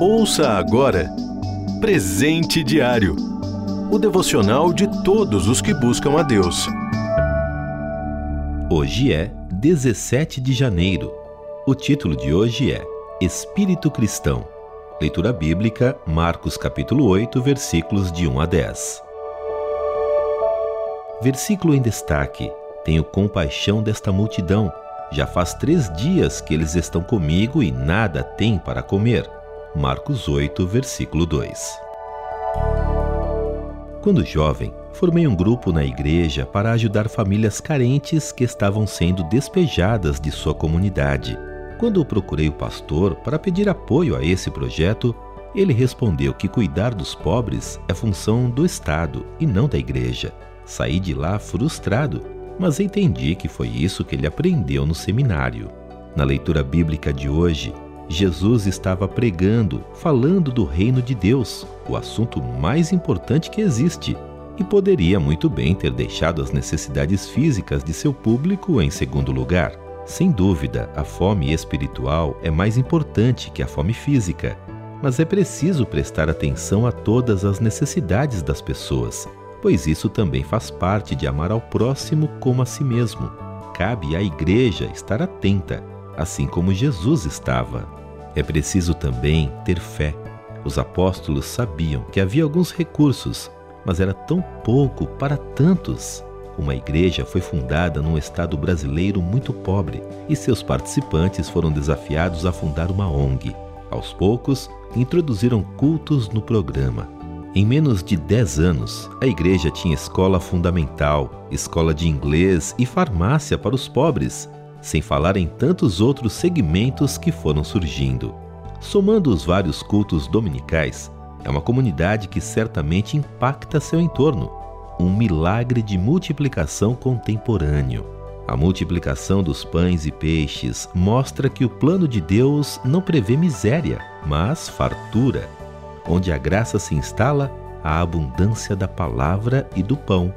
Ouça agora Presente Diário o devocional de todos os que buscam a Deus. Hoje é 17 de janeiro. O título de hoje é Espírito Cristão. Leitura bíblica, Marcos capítulo 8, versículos de 1 a 10. Versículo em destaque: Tenho compaixão desta multidão. Já faz três dias que eles estão comigo e nada têm para comer. Marcos 8, versículo 2. Quando jovem, formei um grupo na igreja para ajudar famílias carentes que estavam sendo despejadas de sua comunidade. Quando procurei o pastor para pedir apoio a esse projeto, ele respondeu que cuidar dos pobres é função do Estado e não da igreja. Saí de lá frustrado, mas entendi que foi isso que ele aprendeu no seminário. Na leitura bíblica de hoje, Jesus estava pregando, falando do reino de Deus, o assunto mais importante que existe, e poderia muito bem ter deixado as necessidades físicas de seu público em segundo lugar. Sem dúvida, a fome espiritual é mais importante que a fome física, mas é preciso prestar atenção a todas as necessidades das pessoas, pois isso também faz parte de amar ao próximo como a si mesmo. Cabe à igreja estar atenta, assim como Jesus estava. É preciso também ter fé. Os apóstolos sabiam que havia alguns recursos, mas era tão pouco para tantos. Uma igreja foi fundada num estado brasileiro muito pobre e seus participantes foram desafiados a fundar uma ONG. Aos poucos, introduziram cultos no programa. Em menos de 10 anos, a igreja tinha escola fundamental, escola de inglês e farmácia para os pobres, sem falar em tantos outros segmentos que foram surgindo. Somando os vários cultos dominicais, é uma comunidade que certamente impacta seu entorno, um milagre de multiplicação contemporâneo. A multiplicação dos pães e peixes mostra que o plano de Deus não prevê miséria, mas fartura. Onde a graça se instala, a abundância da palavra e do pão.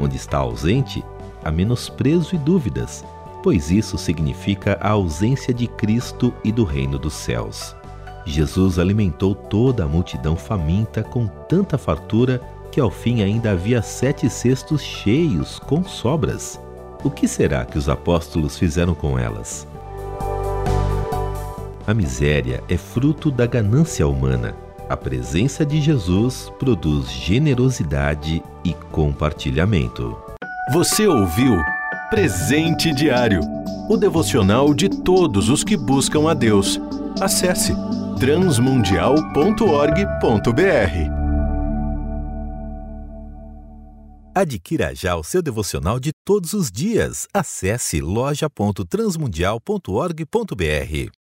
Onde está ausente, há menosprezo e dúvidas, pois isso significa a ausência de Cristo e do reino dos céus. Jesus alimentou toda a multidão faminta com tanta fartura que ao fim ainda havia sete cestos cheios com sobras. O que será que os apóstolos fizeram com elas? A miséria é fruto da ganância humana. A presença de Jesus produz generosidade e compartilhamento. Você ouviu Presente Diário o devocional de todos os que buscam a Deus. Acesse transmundial.org.br. Adquira já o seu devocional de todos os dias. Acesse loja.transmundial.org.br.